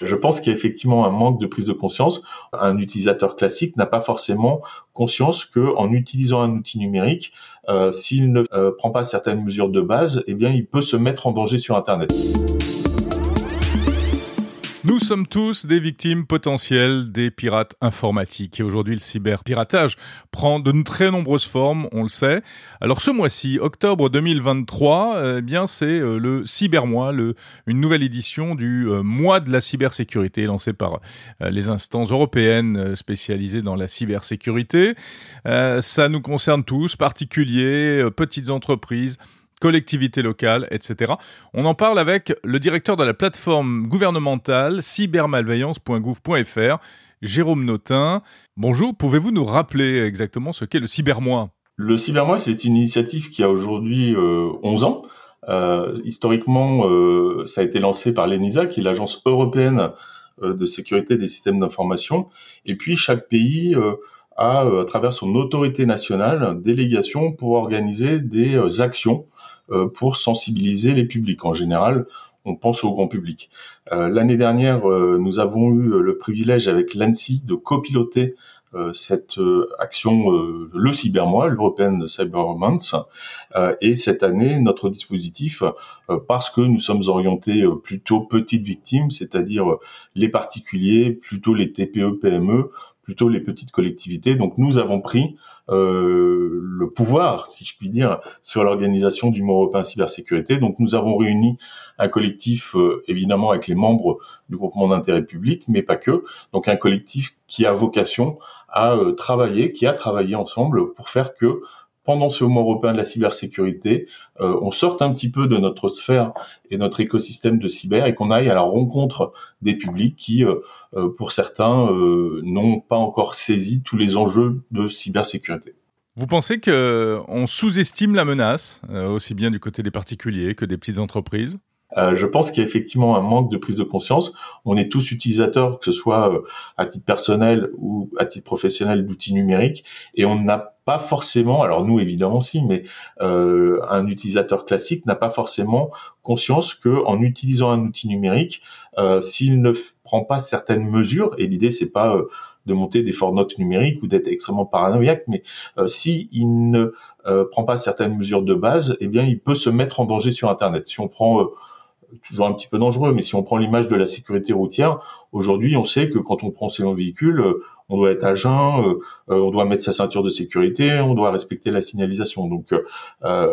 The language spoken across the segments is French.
Je pense qu'il y a effectivement un manque de prise de conscience. Un utilisateur classique n'a pas forcément conscience que, en utilisant un outil numérique, euh, s'il ne euh, prend pas certaines mesures de base, eh bien, il peut se mettre en danger sur Internet. Nous sommes tous des victimes potentielles des pirates informatiques. Et aujourd'hui, le cyberpiratage prend de très nombreuses formes, on le sait. Alors ce mois-ci, octobre 2023, eh bien c'est euh, le Cybermois, une nouvelle édition du euh, mois de la cybersécurité lancé par euh, les instances européennes spécialisées dans la cybersécurité. ça nous concerne tous, particuliers, petites entreprises, collectivités locales, etc. On en parle avec le directeur de la plateforme gouvernementale cybermalveillance.gouv.fr, Jérôme Notin. Bonjour, pouvez-vous nous rappeler exactement ce qu'est le Cybermois Le Cybermois, c'est une initiative qui a aujourd'hui 11 euh, ans. Euh, historiquement, euh, ça a été lancé par l'ENISA, qui est l'agence européenne de sécurité des systèmes d'information. Et puis, chaque pays a, à travers son autorité nationale, délégation pour organiser des actions pour sensibiliser les publics. En général, on pense au grand public. Euh, l'année dernière, euh, nous avons eu le privilège avec l'ANSI de copiloter cette action, le Cybermois, l'European Cyber Month. et cette année, notre dispositif, parce que nous sommes orientés plutôt petites victimes, c'est-à-dire les particuliers, plutôt les TPE, PME, plutôt les petites collectivités. Donc nous avons pris euh, le pouvoir, si je puis dire, sur l'organisation du mois européen cybersécurité. Donc nous avons réuni un collectif, euh, évidemment avec les membres du groupement d'intérêt public, mais pas que. Donc un collectif qui a vocation à euh, travailler, qui a travaillé ensemble pour faire que pendant ce mois européen de la cybersécurité, euh, on sorte un petit peu de notre sphère et notre écosystème de cyber et qu'on aille à la rencontre des publics qui, euh, euh, pour certains, n'ont pas encore saisi tous les enjeux de cybersécurité. Vous pensez que on sous-estime la menace, aussi bien du côté des particuliers que des petites entreprises? Euh, je pense qu'il y a effectivement un manque de prise de conscience. On est tous utilisateurs, que ce soit euh, à titre personnel ou à titre professionnel, d'outils numériques, et on n'a pas forcément, alors nous évidemment si, mais euh, un utilisateur classique n'a pas forcément conscience que en utilisant un outil numérique, s'il ne prend pas certaines mesures, et l'idée c'est pas de monter des fornox numériques ou d'être extrêmement paranoïaque, mais si il ne prend pas certaines mesures de base, eh bien il peut se mettre en danger sur Internet. Si on prend toujours un petit peu dangereux, mais si on prend l'image de la sécurité routière, aujourd'hui, on sait que quand on prend ses véhicule, euh, on doit être à jeun, euh, euh, on doit mettre sa ceinture de sécurité, on doit respecter la signalisation. Donc,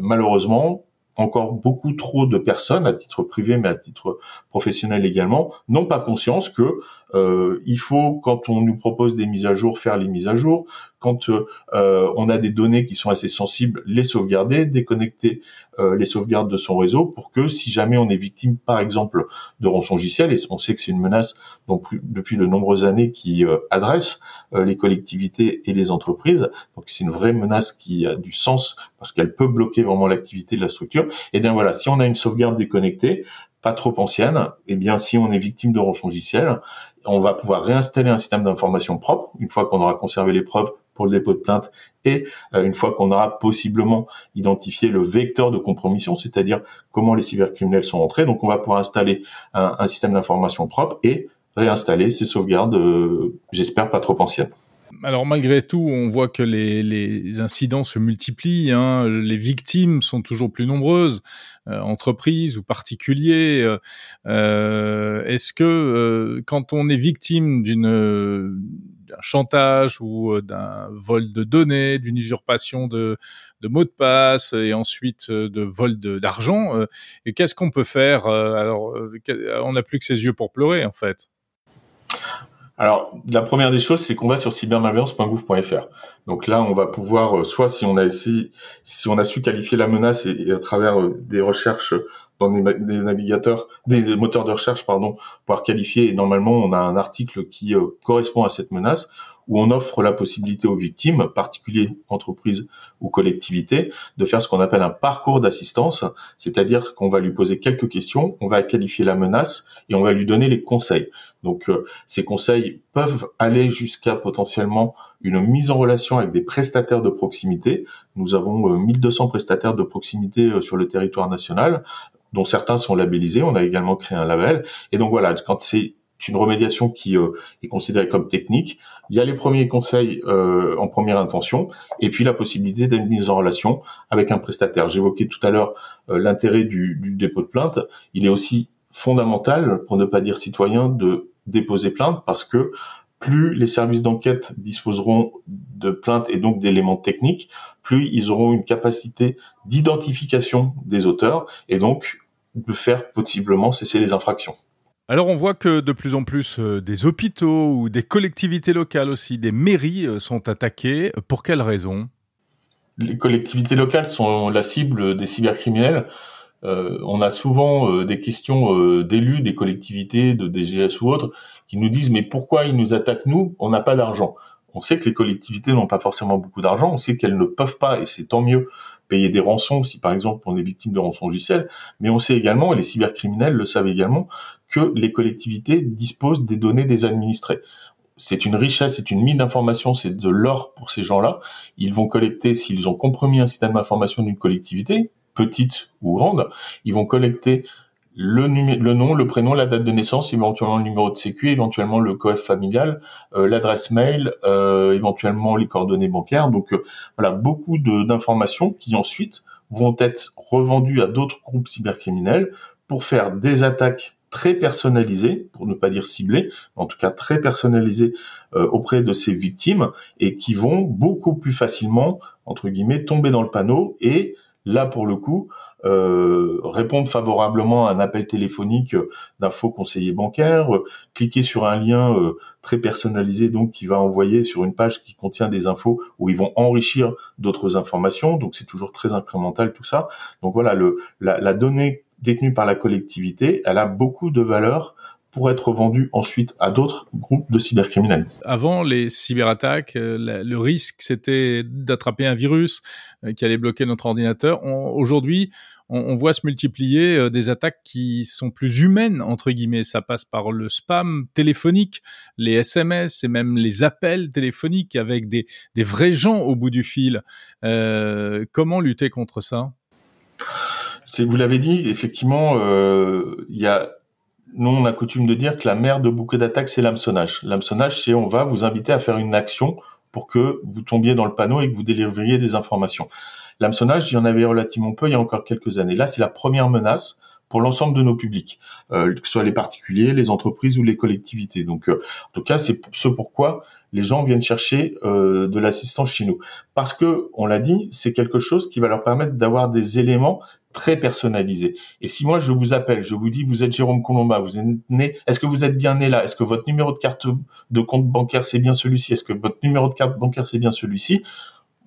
malheureusement, encore beaucoup trop de personnes, à titre privé mais à titre professionnel également, n'ont pas conscience que euh, il faut, quand on nous propose des mises à jour, faire les mises à jour. Quand euh, on a des données qui sont assez sensibles, les sauvegarder, déconnecter euh, les sauvegardes de son réseau pour que si jamais on est victime, par exemple, de rançongiciel, et on sait que c'est une menace donc depuis de nombreuses années qui adresse les collectivités et les entreprises, donc c'est une vraie menace qui a du sens parce qu'elle peut bloquer vraiment l'activité de la structure. Et eh bien voilà, si on a une sauvegarde déconnectée, pas trop ancienne, eh bien si on est victime de rançongiciel, on va pouvoir réinstaller un système d'information propre une fois qu'on aura conservé les preuves pour le dépôt de plainte et euh, une fois qu'on aura possiblement identifié le vecteur de compromission, c'est-à-dire comment les cybercriminels sont entrés. Donc on va pouvoir installer un, système d'information propre et réinstaller ces sauvegardes, euh, j'espère pas trop anciennes. Alors malgré tout, on voit que les, incidents se multiplient, hein. les victimes sont toujours plus nombreuses, euh, entreprises ou particuliers. Euh, euh, est-ce que quand on est victime d'un chantage ou d'un vol de données, d'une usurpation de, de mots de passe et ensuite de vol d'argent, qu'est-ce qu'on peut faire Alors, on n'a plus que ses yeux pour pleurer en fait? Alors, la première des choses, c'est qu'on va sur cybermalveillance.gouv.fr. Donc là, on va pouvoir, euh, soit si on a si, si on a su qualifier la menace et, à travers euh, des recherches dans des, navigateurs, des, moteurs de recherche, pardon, pouvoir qualifier. Et normalement, on a un article qui euh, correspond à cette menace où on offre la possibilité aux victimes, particuliers, entreprises ou collectivités, de faire ce qu'on appelle un parcours d'assistance, c'est-à-dire qu'on va lui poser quelques questions, on va qualifier la menace et on va lui donner les conseils. Donc euh, ces conseils peuvent aller jusqu'à potentiellement une mise en relation avec des prestataires de proximité. Nous avons 1200 euh, prestataires de proximité euh, sur le territoire national, dont certains sont labellisés. On a également créé un label. Et donc voilà, quand c'est une remédiation qui euh, est considérée comme technique. Il y a les premiers conseils euh, en première intention, et puis la possibilité d'être mise en relation avec un prestataire. J'évoquais tout à l'heure euh, l'intérêt du, dépôt de plainte. Il est aussi fondamental, pour ne pas dire citoyen, de déposer plainte parce que plus les services d'enquête disposeront de plaintes et donc d'éléments techniques, plus ils auront une capacité d'identification des auteurs et donc de faire possiblement cesser les infractions. Alors on voit que de plus en plus euh, des hôpitaux ou des collectivités locales aussi, des mairies euh, sont attaquées. Pour quelles raisons? Les collectivités locales sont la cible des cybercriminels. Euh, on a souvent des questions d'élus, des collectivités, de DGS ou autres, qui nous disent mais pourquoi ils nous attaquent nous? On n'a pas d'argent. On sait que les collectivités n'ont pas forcément beaucoup d'argent, on sait qu'elles ne peuvent pas, et c'est tant mieux, payer des rançons si par exemple on est victime de rançons logicielles, mais on sait également, et les cybercriminels le savent également, que les collectivités disposent des données des administrés. C'est une richesse, c'est une mine d'informations, c'est de l'or pour ces gens-là. Ils vont collecter, s'ils ont compromis un système d'information d'une collectivité, petite ou grande, ils vont collecter le, nom, le prénom, la date de naissance, éventuellement le numéro de sécu, éventuellement le coef familial, euh, l'adresse mail, euh, éventuellement les coordonnées bancaires. Donc euh, voilà, beaucoup d'informations qui ensuite vont être revendues à d'autres groupes cybercriminels pour faire des attaques très personnalisées, pour ne pas dire ciblées, mais en tout cas très personnalisées auprès de ces victimes et qui vont beaucoup plus facilement, entre guillemets, tomber dans le panneau et là pour le coup, euh, répondre favorablement à un appel téléphonique d'un faux conseiller bancaire, euh, cliquer sur un lien euh, très personnalisé donc qui va envoyer sur une page qui contient des infos où ils vont enrichir d'autres informations. Donc c'est toujours très incrémental tout ça. Donc voilà, le, la, la donnée détenue par la collectivité, elle a beaucoup de valeur pour être vendu ensuite à d'autres groupes de cybercriminels. Avant les cyberattaques, euh, le risque c'était d'attraper un virus euh, qui allait bloquer notre ordinateur. Aujourd'hui, on, voit se multiplier euh, des attaques qui sont plus humaines entre guillemets. Ça passe par le spam téléphonique, les SMS et même les appels téléphoniques avec des, des vrais gens au bout du fil. Euh, comment lutter contre ça? Vous l'avez dit, effectivement, il y a nous, on a coutume de dire que la mère de bouquet d'attaque, c'est l'hameçonnage. L'hameçonnage, c'est on va vous inviter à faire une action pour que vous tombiez dans le panneau et que vous délivriez des informations. L'hameçonnage, il y en avait relativement peu il y a encore quelques années. Là, c'est la première menace pour l'ensemble de nos publics, euh, que ce soit les particuliers, les entreprises ou les collectivités. Donc, euh, en tout cas, c'est ce pourquoi les gens viennent chercher euh, de l'assistance chez nous, parce que, on l'a dit, c'est quelque chose qui va leur permettre d'avoir des éléments très personnalisés. Et si moi je vous appelle, je vous dis vous êtes Jérôme Colomba, vous êtes né, est-ce que vous êtes bien né là? Est-ce que votre numéro de carte de compte bancaire c'est bien celui-ci? Est-ce que votre numéro de carte bancaire c'est bien celui-ci?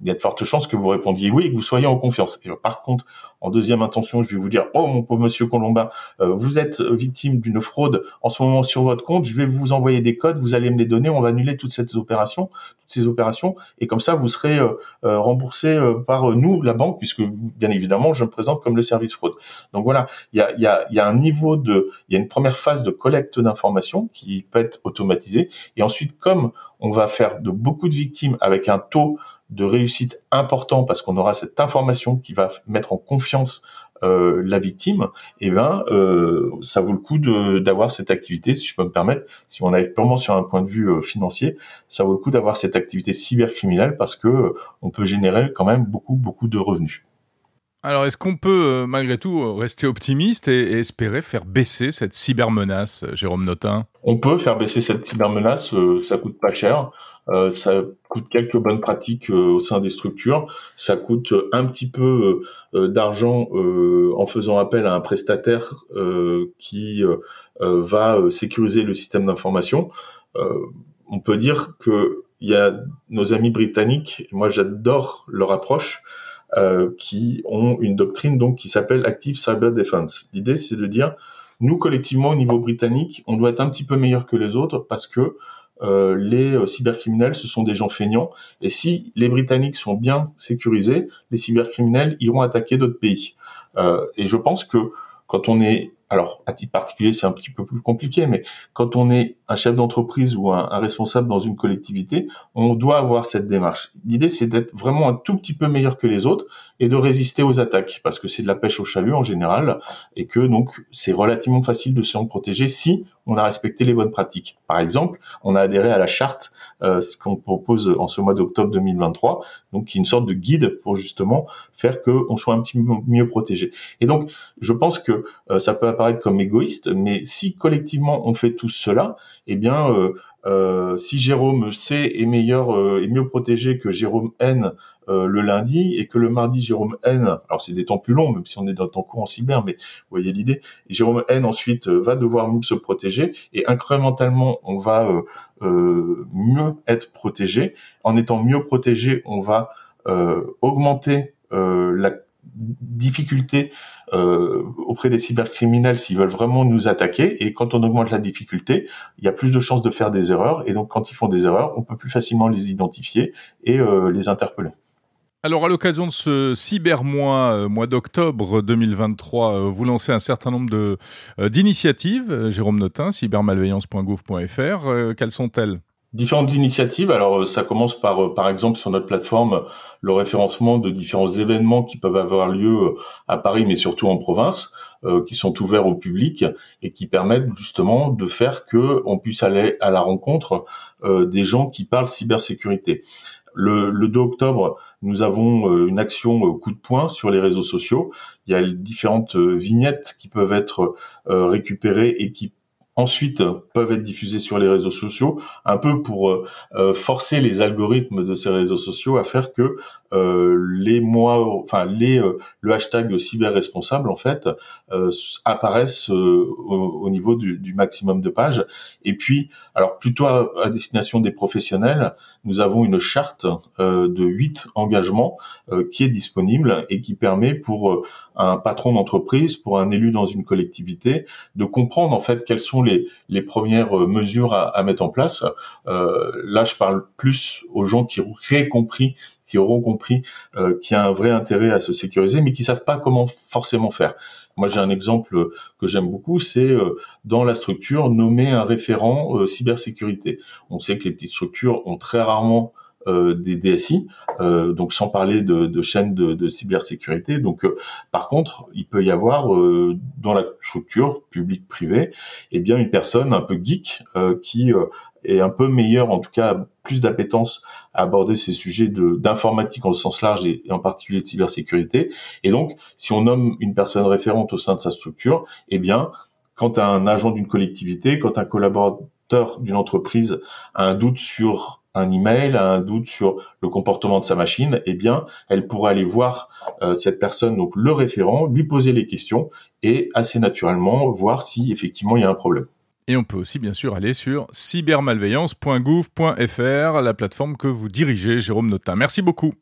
Il y a de fortes chances que vous répondiez oui et que vous soyez en confiance. Et par contre, en deuxième intention, je vais vous dire, oh mon pauvre monsieur Colombin, euh, vous êtes victime d'une fraude en ce moment sur votre compte, je vais vous envoyer des codes, vous allez me les donner, on va annuler toutes ces opérations, toutes ces opérations, et comme ça, vous serez euh, euh, remboursé par nous, la banque, puisque bien évidemment, je me présente comme le service fraude. Donc voilà, il y a, y, a, y a un niveau de, il y a une première phase de collecte d'informations qui peut être automatisée, et ensuite, comme on va faire de beaucoup de victimes avec un taux de réussite important parce qu'on aura cette information qui va mettre en confiance euh, la victime, et eh ben euh, ça vaut le coup d'avoir cette activité, si je peux me permettre, si on est purement sur un point de vue euh, financier, ça vaut le coup d'avoir cette activité cybercriminelle parce que on peut générer quand même beaucoup beaucoup de revenus. Alors, est-ce qu'on peut malgré tout rester optimiste et, espérer faire baisser cette cybermenace, Jérôme Notin? On peut faire baisser cette cybermenace, ça coûte pas cher. Euh, ça coûte quelques bonnes pratiques euh, au sein des structures. Ça coûte un petit peu euh, d'argent en faisant appel à un prestataire qui va sécuriser le système d'information. on peut dire que il y a nos amis britanniques, moi j'adore leur approche, qui ont une doctrine donc qui s'appelle Active Cyber Defense. L'idée c'est de dire nous collectivement au niveau britannique, on doit être un petit peu meilleur que les autres parce que euh, les euh, cybercriminels, ce sont des gens feignants. Et si les Britanniques sont bien sécurisés, les cybercriminels iront attaquer d'autres pays. Euh, et je pense que quand on est alors à titre particulier, c'est un petit peu plus compliqué, mais quand on est un chef d'entreprise ou un, responsable dans une collectivité, on doit avoir cette démarche. L'idée, c'est d'être vraiment un tout petit peu meilleur que les autres et de résister aux attaques, parce que c'est de la pêche au chalut en général, et que donc c'est relativement facile de se protéger si on a respecté les bonnes pratiques. Par exemple, on a adhéré à la charte euh, qu'on propose en ce mois d'octobre 2023, donc qui est une sorte de guide pour justement faire que on soit un petit peu mieux protégé. Et donc, je pense que euh, ça peut apparaître comme égoïste, mais si collectivement on fait tout cela, eh bien, euh, euh, si Jérôme C est meilleur euh, et mieux protégé que Jérôme N euh, le lundi et que le mardi Jérôme N, alors c'est des temps plus longs même si on est dans le temps court en cyber, mais vous voyez l'idée. Jérôme N ensuite va devoir se protéger et incrémentalement on va mieux être protégé. En étant mieux protégé, on va augmenter la difficulté euh, auprès des cybercriminels s'ils veulent vraiment nous attaquer. Et quand on augmente la difficulté, il y a plus de chances de faire des erreurs. Et donc, quand ils font des erreurs, on peut plus facilement les identifier et euh, les interpeller. Alors, à l'occasion de ce cybermois, euh, mois d'octobre 2023, vous lancez un certain nombre d'initiatives. Jérôme Notin, cybermalveillance.gouv.fr. quelles sont-elles? Différentes initiatives. Alors, ça commence par, par exemple, sur notre plateforme, le référencement de différents événements qui peuvent avoir lieu euh, à Paris, mais surtout en province, euh, qui sont ouverts au public et qui permettent justement de faire que on puisse aller à la rencontre euh, des gens qui parlent cybersécurité. Le, le 2 octobre, nous avons une action coup de poing sur les réseaux sociaux. Il y a différentes vignettes qui peuvent être récupérées et qui ensuite peuvent être diffusés sur les réseaux sociaux, un peu pour euh, euh, forcer les algorithmes de ces réseaux sociaux à faire que euh, les mois, enfin les le hashtag cyber responsable en fait apparaissent au, niveau du, maximum de pages. Et puis, alors plutôt à, destination des professionnels, nous avons une charte de huit engagements qui est disponible et qui permet pour un patron d'entreprise, pour un élu dans une collectivité, de comprendre en fait quelles sont les, les premières euh, mesures à, à mettre en place. Euh, là, je parle plus aux gens qui auraient compris qui auront compris euh, qu'il y a un vrai intérêt à se sécuriser, mais qui savent pas comment forcément faire. Moi, j'ai un exemple que j'aime beaucoup, c'est euh, dans la structure nommer un référent euh, cybersécurité. On sait que les petites structures ont très rarement euh, des DSI, euh, donc sans parler de, de chaînes de, cybersécurité. Donc, euh, par contre, il peut y avoir dans la structure publique-privée, eh bien une personne un peu geek qui est un peu meilleure, en tout cas plus d'appétence aborder ces sujets d'informatique en sens large et, en particulier de cybersécurité. Et donc, si on nomme une personne référente au sein de sa structure, eh bien, quand un agent d'une collectivité, quand un collaborateur d'une entreprise a un doute sur un email, a un doute sur le comportement de sa machine, eh bien, elle pourra aller voir euh, cette personne, donc le référent, lui poser les questions et assez naturellement voir si effectivement il y a un problème. Et on peut aussi bien sûr aller sur cybermalveillance.gouv.fr, la plateforme que vous dirigez, Jérôme Notin. Merci beaucoup.